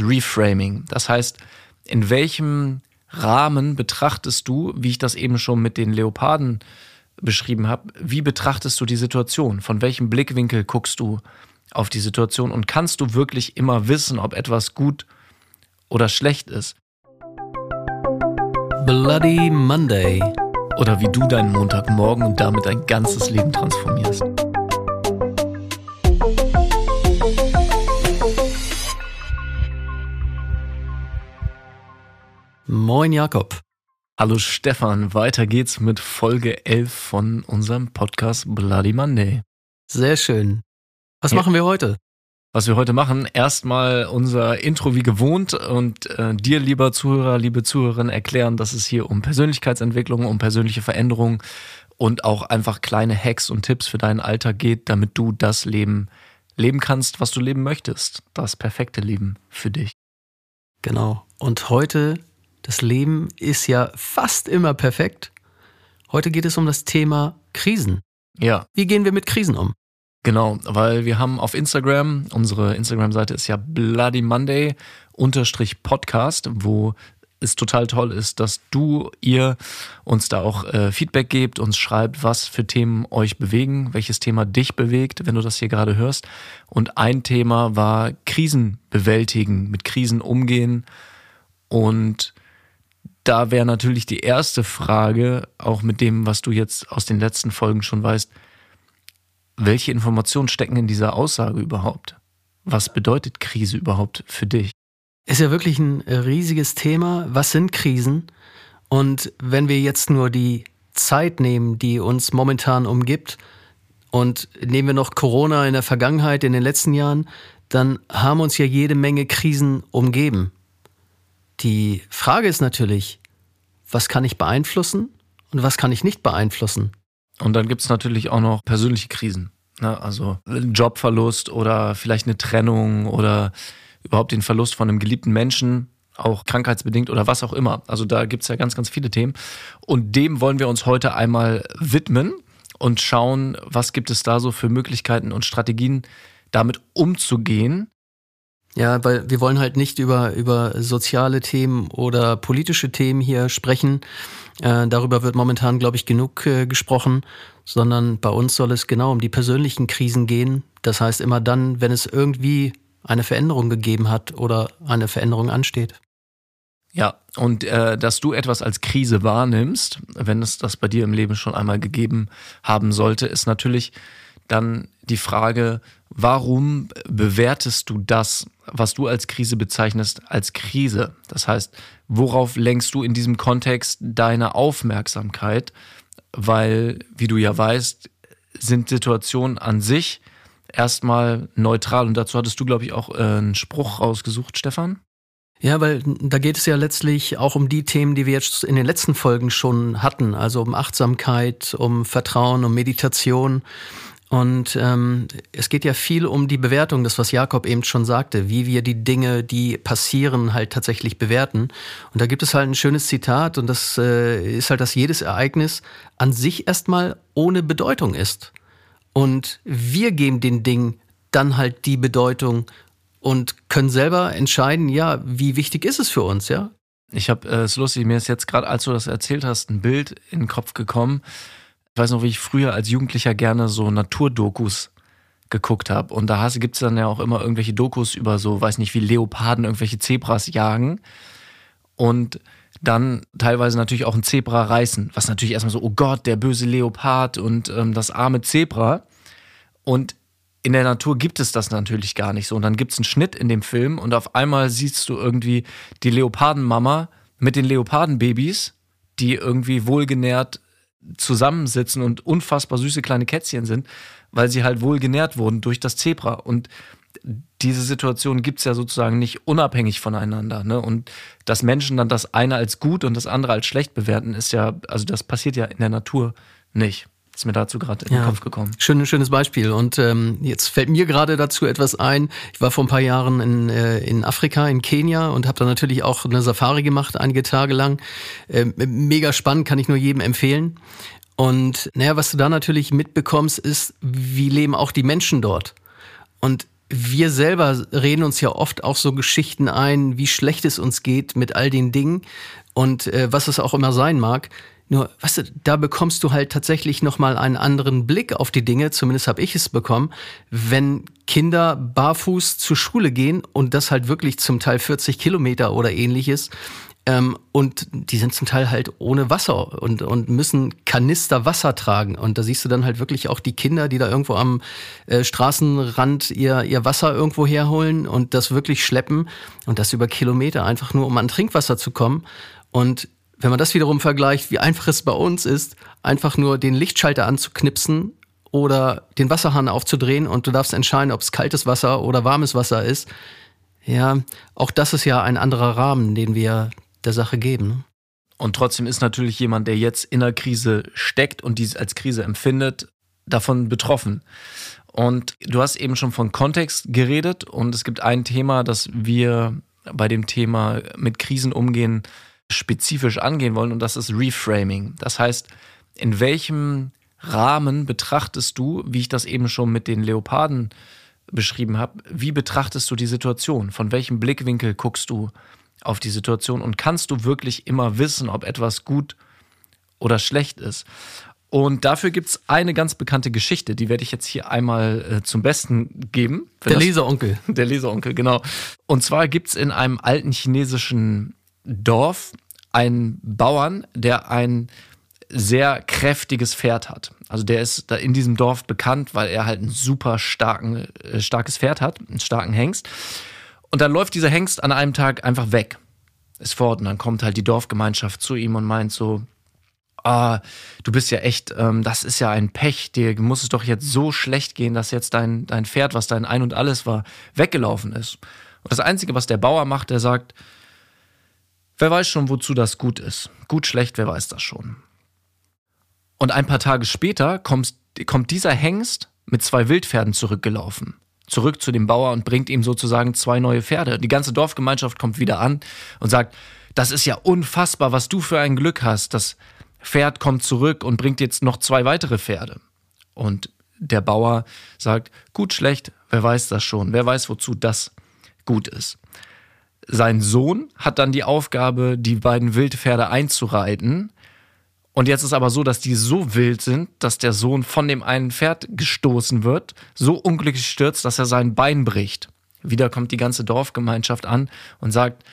Reframing. Das heißt, in welchem Rahmen betrachtest du, wie ich das eben schon mit den Leoparden beschrieben habe, wie betrachtest du die Situation? Von welchem Blickwinkel guckst du auf die Situation und kannst du wirklich immer wissen, ob etwas gut oder schlecht ist? Bloody Monday. Oder wie du deinen Montagmorgen und damit dein ganzes Leben transformierst. Moin Jakob. Hallo Stefan, weiter geht's mit Folge 11 von unserem Podcast Bloody Monday. Sehr schön. Was ja. machen wir heute? Was wir heute machen, erstmal unser Intro wie gewohnt und äh, dir, lieber Zuhörer, liebe Zuhörerin, erklären, dass es hier um Persönlichkeitsentwicklung, um persönliche Veränderung und auch einfach kleine Hacks und Tipps für deinen Alltag geht, damit du das Leben leben kannst, was du leben möchtest. Das perfekte Leben für dich. Genau. Und heute das Leben ist ja fast immer perfekt. Heute geht es um das Thema Krisen. Ja. Wie gehen wir mit Krisen um? Genau, weil wir haben auf Instagram, unsere Instagram-Seite ist ja Bloody Monday unterstrich Podcast, wo es total toll ist, dass du, ihr uns da auch äh, Feedback gebt, uns schreibt, was für Themen euch bewegen, welches Thema dich bewegt, wenn du das hier gerade hörst. Und ein Thema war Krisen bewältigen, mit Krisen umgehen und da wäre natürlich die erste Frage, auch mit dem, was du jetzt aus den letzten Folgen schon weißt, welche Informationen stecken in dieser Aussage überhaupt? Was bedeutet Krise überhaupt für dich? Ist ja wirklich ein riesiges Thema. Was sind Krisen? Und wenn wir jetzt nur die Zeit nehmen, die uns momentan umgibt, und nehmen wir noch Corona in der Vergangenheit, in den letzten Jahren, dann haben uns ja jede Menge Krisen umgeben. Die Frage ist natürlich, was kann ich beeinflussen und was kann ich nicht beeinflussen? Und dann gibt es natürlich auch noch persönliche Krisen. Ne? Also Jobverlust oder vielleicht eine Trennung oder überhaupt den Verlust von einem geliebten Menschen, auch krankheitsbedingt oder was auch immer. Also da gibt es ja ganz, ganz viele Themen. Und dem wollen wir uns heute einmal widmen und schauen, was gibt es da so für Möglichkeiten und Strategien, damit umzugehen ja, weil wir wollen halt nicht über, über soziale Themen oder politische Themen hier sprechen. Äh, darüber wird momentan, glaube ich, genug äh, gesprochen, sondern bei uns soll es genau um die persönlichen Krisen gehen. Das heißt immer dann, wenn es irgendwie eine Veränderung gegeben hat oder eine Veränderung ansteht. Ja, und äh, dass du etwas als Krise wahrnimmst, wenn es das bei dir im Leben schon einmal gegeben haben sollte, ist natürlich dann die Frage, warum bewertest du das, was du als Krise bezeichnest, als Krise? Das heißt, worauf lenkst du in diesem Kontext deine Aufmerksamkeit? Weil, wie du ja weißt, sind Situationen an sich erstmal neutral. Und dazu hattest du, glaube ich, auch äh, einen Spruch rausgesucht, Stefan. Ja, weil da geht es ja letztlich auch um die Themen, die wir jetzt in den letzten Folgen schon hatten, also um Achtsamkeit, um Vertrauen, um Meditation. Und ähm, es geht ja viel um die Bewertung, das was Jakob eben schon sagte, wie wir die Dinge, die passieren, halt tatsächlich bewerten. Und da gibt es halt ein schönes Zitat und das äh, ist halt, dass jedes Ereignis an sich erstmal ohne Bedeutung ist. Und wir geben den Ding dann halt die Bedeutung und können selber entscheiden, ja, wie wichtig ist es für uns, ja? Ich habe äh, es lustig, mir ist jetzt gerade, als du das erzählt hast, ein Bild in den Kopf gekommen ich weiß noch, wie ich früher als Jugendlicher gerne so Naturdokus geguckt habe. Und da gibt es dann ja auch immer irgendwelche Dokus über so, weiß nicht, wie Leoparden irgendwelche Zebras jagen. Und dann teilweise natürlich auch ein Zebra reißen. Was natürlich erstmal so, oh Gott, der böse Leopard und ähm, das arme Zebra. Und in der Natur gibt es das natürlich gar nicht so. Und dann gibt es einen Schnitt in dem Film und auf einmal siehst du irgendwie die Leopardenmama mit den Leopardenbabys, die irgendwie wohlgenährt zusammensitzen und unfassbar süße kleine Kätzchen sind, weil sie halt wohl genährt wurden durch das Zebra. Und diese Situation gibt's ja sozusagen nicht unabhängig voneinander. Ne? Und dass Menschen dann das eine als gut und das andere als schlecht bewerten, ist ja, also das passiert ja in der Natur nicht. Ist mir dazu gerade in den Kopf gekommen. Schön, schönes Beispiel. Und ähm, jetzt fällt mir gerade dazu etwas ein. Ich war vor ein paar Jahren in, äh, in Afrika, in Kenia und habe da natürlich auch eine Safari gemacht, einige Tage lang. Ähm, mega spannend, kann ich nur jedem empfehlen. Und naja, was du da natürlich mitbekommst, ist, wie leben auch die Menschen dort. Und wir selber reden uns ja oft auch so Geschichten ein, wie schlecht es uns geht mit all den Dingen und äh, was es auch immer sein mag. Nur, weißt du, da bekommst du halt tatsächlich nochmal einen anderen Blick auf die Dinge, zumindest habe ich es bekommen, wenn Kinder barfuß zur Schule gehen und das halt wirklich zum Teil 40 Kilometer oder ähnliches. Ähm, und die sind zum Teil halt ohne Wasser und, und müssen Kanister Wasser tragen. Und da siehst du dann halt wirklich auch die Kinder, die da irgendwo am äh, Straßenrand ihr, ihr Wasser irgendwo herholen und das wirklich schleppen und das über Kilometer, einfach nur um an Trinkwasser zu kommen. Und wenn man das wiederum vergleicht, wie einfach es bei uns ist, einfach nur den Lichtschalter anzuknipsen oder den Wasserhahn aufzudrehen und du darfst entscheiden, ob es kaltes Wasser oder warmes Wasser ist. Ja, auch das ist ja ein anderer Rahmen, den wir der Sache geben. Ne? Und trotzdem ist natürlich jemand, der jetzt in der Krise steckt und dies als Krise empfindet, davon betroffen. Und du hast eben schon von Kontext geredet und es gibt ein Thema, das wir bei dem Thema mit Krisen umgehen spezifisch angehen wollen und das ist Reframing. Das heißt, in welchem Rahmen betrachtest du, wie ich das eben schon mit den Leoparden beschrieben habe, wie betrachtest du die Situation? Von welchem Blickwinkel guckst du auf die Situation und kannst du wirklich immer wissen, ob etwas gut oder schlecht ist? Und dafür gibt es eine ganz bekannte Geschichte, die werde ich jetzt hier einmal äh, zum Besten geben. Der Leseronkel. Der Leseronkel, genau. Und zwar gibt es in einem alten chinesischen Dorf einen Bauern, der ein sehr kräftiges Pferd hat. Also der ist da in diesem Dorf bekannt, weil er halt ein super starken, äh, starkes Pferd hat, einen starken Hengst. Und dann läuft dieser Hengst an einem Tag einfach weg. Ist fort. Und dann kommt halt die Dorfgemeinschaft zu ihm und meint so, ah, du bist ja echt, ähm, das ist ja ein Pech, dir muss es doch jetzt so schlecht gehen, dass jetzt dein, dein Pferd, was dein Ein und alles war, weggelaufen ist. Und das Einzige, was der Bauer macht, der sagt, wer weiß schon, wozu das gut ist. Gut, schlecht, wer weiß das schon. Und ein paar Tage später kommt, kommt dieser Hengst mit zwei Wildpferden zurückgelaufen. Zurück zu dem Bauer und bringt ihm sozusagen zwei neue Pferde. Die ganze Dorfgemeinschaft kommt wieder an und sagt, das ist ja unfassbar, was du für ein Glück hast. Das Pferd kommt zurück und bringt jetzt noch zwei weitere Pferde. Und der Bauer sagt, gut, schlecht, wer weiß das schon, wer weiß, wozu das gut ist. Sein Sohn hat dann die Aufgabe, die beiden Wildpferde einzureiten und jetzt ist aber so, dass die so wild sind, dass der Sohn von dem einen Pferd gestoßen wird, so unglücklich stürzt, dass er sein Bein bricht. Wieder kommt die ganze Dorfgemeinschaft an und sagt,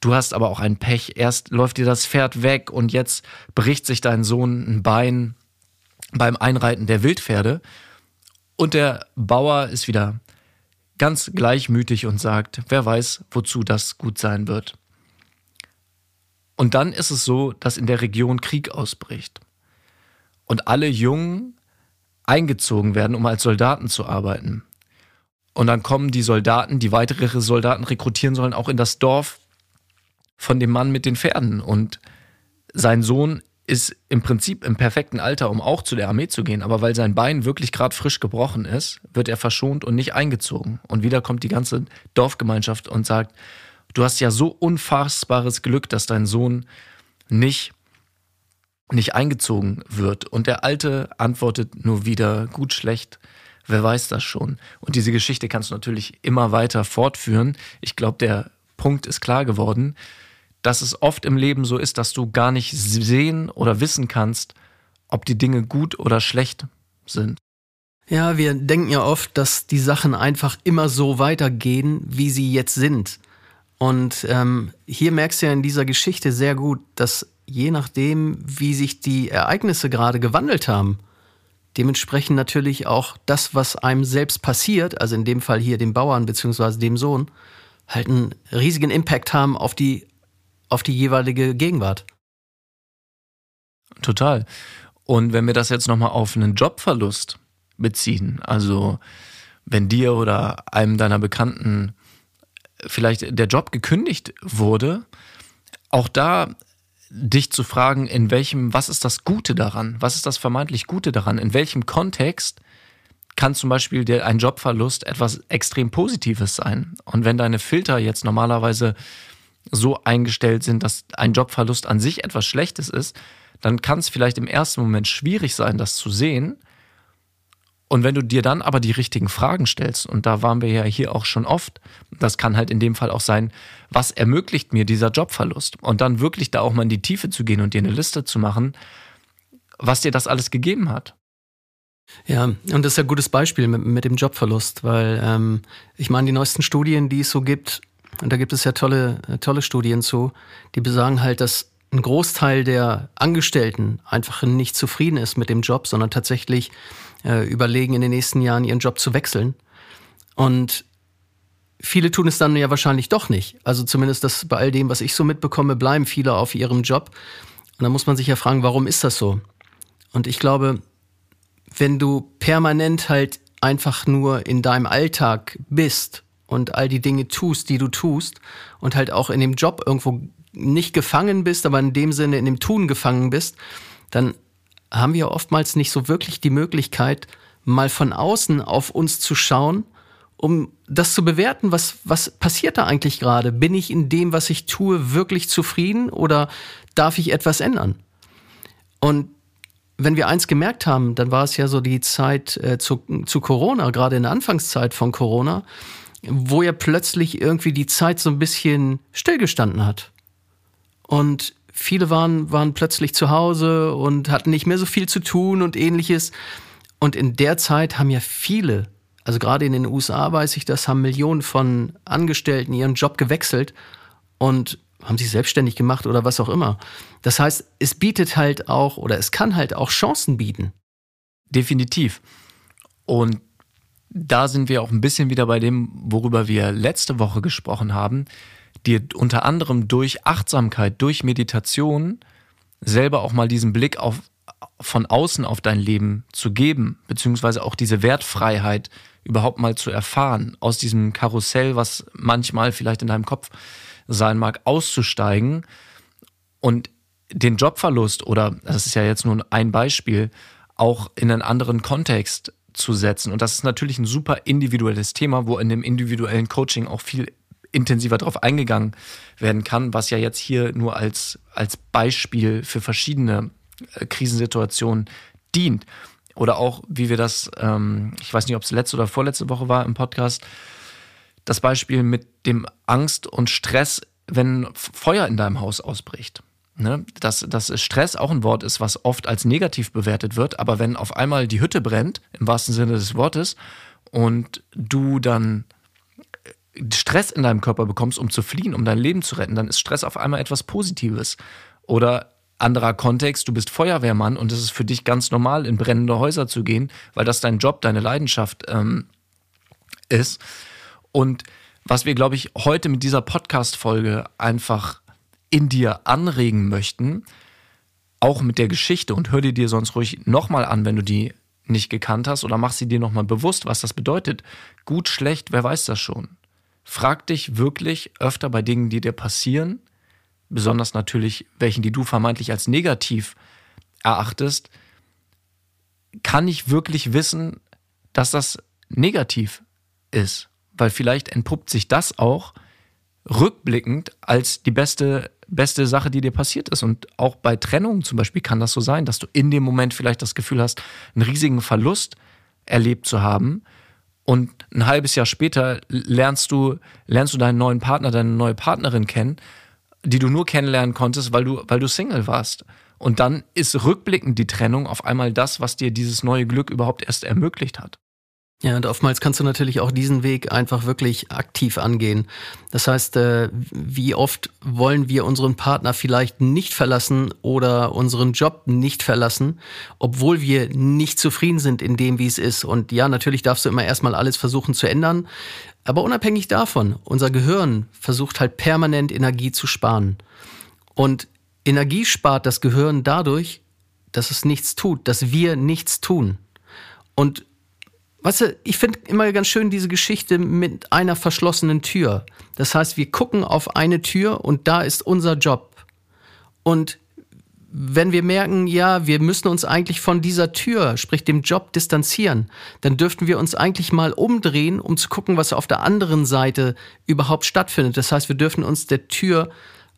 du hast aber auch ein Pech. Erst läuft dir das Pferd weg und jetzt bricht sich dein Sohn ein Bein beim Einreiten der Wildpferde. Und der Bauer ist wieder ganz gleichmütig und sagt, wer weiß, wozu das gut sein wird. Und dann ist es so, dass in der Region Krieg ausbricht und alle Jungen eingezogen werden, um als Soldaten zu arbeiten. Und dann kommen die Soldaten, die weitere Soldaten rekrutieren sollen, auch in das Dorf von dem Mann mit den Pferden. Und sein Sohn ist im Prinzip im perfekten Alter, um auch zu der Armee zu gehen. Aber weil sein Bein wirklich gerade frisch gebrochen ist, wird er verschont und nicht eingezogen. Und wieder kommt die ganze Dorfgemeinschaft und sagt, du hast ja so unfassbares Glück, dass dein Sohn nicht nicht eingezogen wird. Und der Alte antwortet nur wieder gut, schlecht. Wer weiß das schon? Und diese Geschichte kannst du natürlich immer weiter fortführen. Ich glaube, der Punkt ist klar geworden, dass es oft im Leben so ist, dass du gar nicht sehen oder wissen kannst, ob die Dinge gut oder schlecht sind. Ja, wir denken ja oft, dass die Sachen einfach immer so weitergehen, wie sie jetzt sind. Und ähm, hier merkst du ja in dieser Geschichte sehr gut, dass je nachdem, wie sich die Ereignisse gerade gewandelt haben, dementsprechend natürlich auch das, was einem selbst passiert, also in dem Fall hier dem Bauern bzw. dem Sohn, halt einen riesigen Impact haben auf die, auf die jeweilige Gegenwart. Total. Und wenn wir das jetzt nochmal auf einen Jobverlust beziehen, also wenn dir oder einem deiner Bekannten vielleicht der Job gekündigt wurde, auch da dich zu fragen, in welchem, was ist das Gute daran? Was ist das vermeintlich Gute daran? In welchem Kontext kann zum Beispiel ein Jobverlust etwas extrem Positives sein? Und wenn deine Filter jetzt normalerweise so eingestellt sind, dass ein Jobverlust an sich etwas Schlechtes ist, dann kann es vielleicht im ersten Moment schwierig sein, das zu sehen. Und wenn du dir dann aber die richtigen Fragen stellst, und da waren wir ja hier auch schon oft, das kann halt in dem Fall auch sein, was ermöglicht mir dieser Jobverlust? Und dann wirklich da auch mal in die Tiefe zu gehen und dir eine Liste zu machen, was dir das alles gegeben hat. Ja, und das ist ein gutes Beispiel mit, mit dem Jobverlust, weil ähm, ich meine, die neuesten Studien, die es so gibt, und da gibt es ja tolle, tolle Studien zu, die besagen halt, dass ein Großteil der Angestellten einfach nicht zufrieden ist mit dem Job, sondern tatsächlich äh, überlegen, in den nächsten Jahren ihren Job zu wechseln. Und viele tun es dann ja wahrscheinlich doch nicht. Also zumindest das bei all dem, was ich so mitbekomme, bleiben viele auf ihrem Job. Und da muss man sich ja fragen, warum ist das so? Und ich glaube, wenn du permanent halt einfach nur in deinem Alltag bist und all die Dinge tust, die du tust und halt auch in dem Job irgendwo nicht gefangen bist, aber in dem Sinne in dem Tun gefangen bist, dann haben wir oftmals nicht so wirklich die Möglichkeit, mal von außen auf uns zu schauen, um das zu bewerten, was, was passiert da eigentlich gerade? Bin ich in dem, was ich tue, wirklich zufrieden oder darf ich etwas ändern? Und wenn wir eins gemerkt haben, dann war es ja so die Zeit äh, zu, zu Corona, gerade in der Anfangszeit von Corona, wo ja plötzlich irgendwie die Zeit so ein bisschen stillgestanden hat. Und viele waren, waren plötzlich zu Hause und hatten nicht mehr so viel zu tun und ähnliches. Und in der Zeit haben ja viele, also gerade in den USA weiß ich das, haben Millionen von Angestellten ihren Job gewechselt und haben sich selbstständig gemacht oder was auch immer. Das heißt, es bietet halt auch oder es kann halt auch Chancen bieten. Definitiv. Und da sind wir auch ein bisschen wieder bei dem, worüber wir letzte Woche gesprochen haben dir unter anderem durch Achtsamkeit, durch Meditation selber auch mal diesen Blick auf, von außen auf dein Leben zu geben, beziehungsweise auch diese Wertfreiheit überhaupt mal zu erfahren, aus diesem Karussell, was manchmal vielleicht in deinem Kopf sein mag, auszusteigen und den Jobverlust oder, das ist ja jetzt nur ein Beispiel, auch in einen anderen Kontext zu setzen. Und das ist natürlich ein super individuelles Thema, wo in dem individuellen Coaching auch viel intensiver darauf eingegangen werden kann, was ja jetzt hier nur als, als Beispiel für verschiedene äh, Krisensituationen dient. Oder auch, wie wir das, ähm, ich weiß nicht, ob es letzte oder vorletzte Woche war im Podcast, das Beispiel mit dem Angst und Stress, wenn Feuer in deinem Haus ausbricht. Ne? Dass, dass Stress auch ein Wort ist, was oft als negativ bewertet wird, aber wenn auf einmal die Hütte brennt, im wahrsten Sinne des Wortes, und du dann Stress in deinem Körper bekommst, um zu fliehen, um dein Leben zu retten, dann ist Stress auf einmal etwas Positives. Oder anderer Kontext, du bist Feuerwehrmann und es ist für dich ganz normal, in brennende Häuser zu gehen, weil das dein Job, deine Leidenschaft ähm, ist. Und was wir, glaube ich, heute mit dieser Podcast-Folge einfach in dir anregen möchten, auch mit der Geschichte und hör dir dir sonst ruhig nochmal an, wenn du die nicht gekannt hast oder mach sie dir nochmal bewusst, was das bedeutet. Gut, schlecht, wer weiß das schon. Frag dich wirklich öfter bei Dingen, die dir passieren, besonders natürlich welchen, die du vermeintlich als negativ erachtest, kann ich wirklich wissen, dass das negativ ist? Weil vielleicht entpuppt sich das auch rückblickend als die beste, beste Sache, die dir passiert ist. Und auch bei Trennungen zum Beispiel kann das so sein, dass du in dem Moment vielleicht das Gefühl hast, einen riesigen Verlust erlebt zu haben und ein halbes Jahr später lernst du, lernst du deinen neuen Partner, deine neue Partnerin kennen, die du nur kennenlernen konntest, weil du, weil du Single warst. Und dann ist rückblickend die Trennung auf einmal das, was dir dieses neue Glück überhaupt erst ermöglicht hat. Ja, und oftmals kannst du natürlich auch diesen Weg einfach wirklich aktiv angehen. Das heißt, äh, wie oft wollen wir unseren Partner vielleicht nicht verlassen oder unseren Job nicht verlassen, obwohl wir nicht zufrieden sind in dem, wie es ist. Und ja, natürlich darfst du immer erstmal alles versuchen zu ändern. Aber unabhängig davon, unser Gehirn versucht halt permanent Energie zu sparen. Und Energie spart das Gehirn dadurch, dass es nichts tut, dass wir nichts tun. Und Weißt du, ich finde immer ganz schön diese Geschichte mit einer verschlossenen Tür. Das heißt, wir gucken auf eine Tür und da ist unser Job. Und wenn wir merken, ja, wir müssen uns eigentlich von dieser Tür, sprich dem Job, distanzieren, dann dürften wir uns eigentlich mal umdrehen, um zu gucken, was auf der anderen Seite überhaupt stattfindet. Das heißt, wir dürfen uns der Tür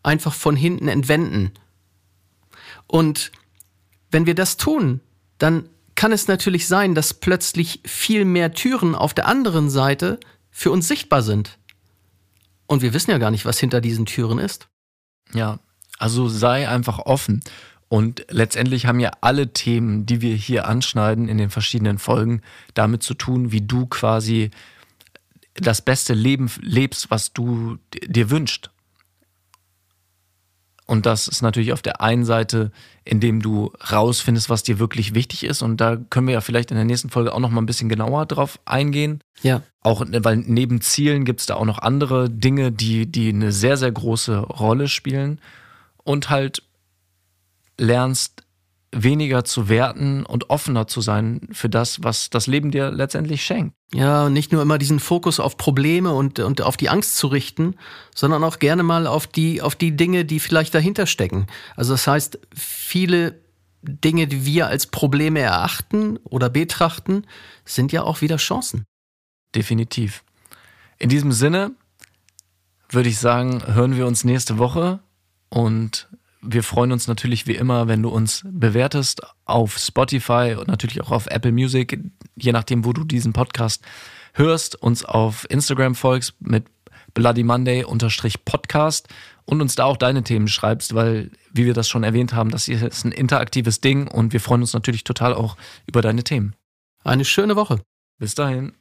einfach von hinten entwenden. Und wenn wir das tun, dann kann es natürlich sein, dass plötzlich viel mehr Türen auf der anderen Seite für uns sichtbar sind. Und wir wissen ja gar nicht, was hinter diesen Türen ist. Ja, also sei einfach offen. Und letztendlich haben ja alle Themen, die wir hier anschneiden in den verschiedenen Folgen, damit zu tun, wie du quasi das beste Leben lebst, was du dir wünschst. Und das ist natürlich auf der einen Seite, indem du rausfindest, was dir wirklich wichtig ist. Und da können wir ja vielleicht in der nächsten Folge auch noch mal ein bisschen genauer drauf eingehen. Ja. Auch, weil neben Zielen gibt es da auch noch andere Dinge, die, die eine sehr, sehr große Rolle spielen. Und halt lernst, weniger zu werten und offener zu sein für das, was das Leben dir letztendlich schenkt. Ja, und nicht nur immer diesen Fokus auf Probleme und, und auf die Angst zu richten, sondern auch gerne mal auf die, auf die Dinge, die vielleicht dahinter stecken. Also das heißt, viele Dinge, die wir als Probleme erachten oder betrachten, sind ja auch wieder Chancen. Definitiv. In diesem Sinne würde ich sagen, hören wir uns nächste Woche und wir freuen uns natürlich wie immer, wenn du uns bewertest auf Spotify und natürlich auch auf Apple Music, je nachdem, wo du diesen Podcast hörst, uns auf Instagram folgst mit Bloody Monday Podcast und uns da auch deine Themen schreibst, weil, wie wir das schon erwähnt haben, das hier ist ein interaktives Ding und wir freuen uns natürlich total auch über deine Themen. Eine schöne Woche. Bis dahin.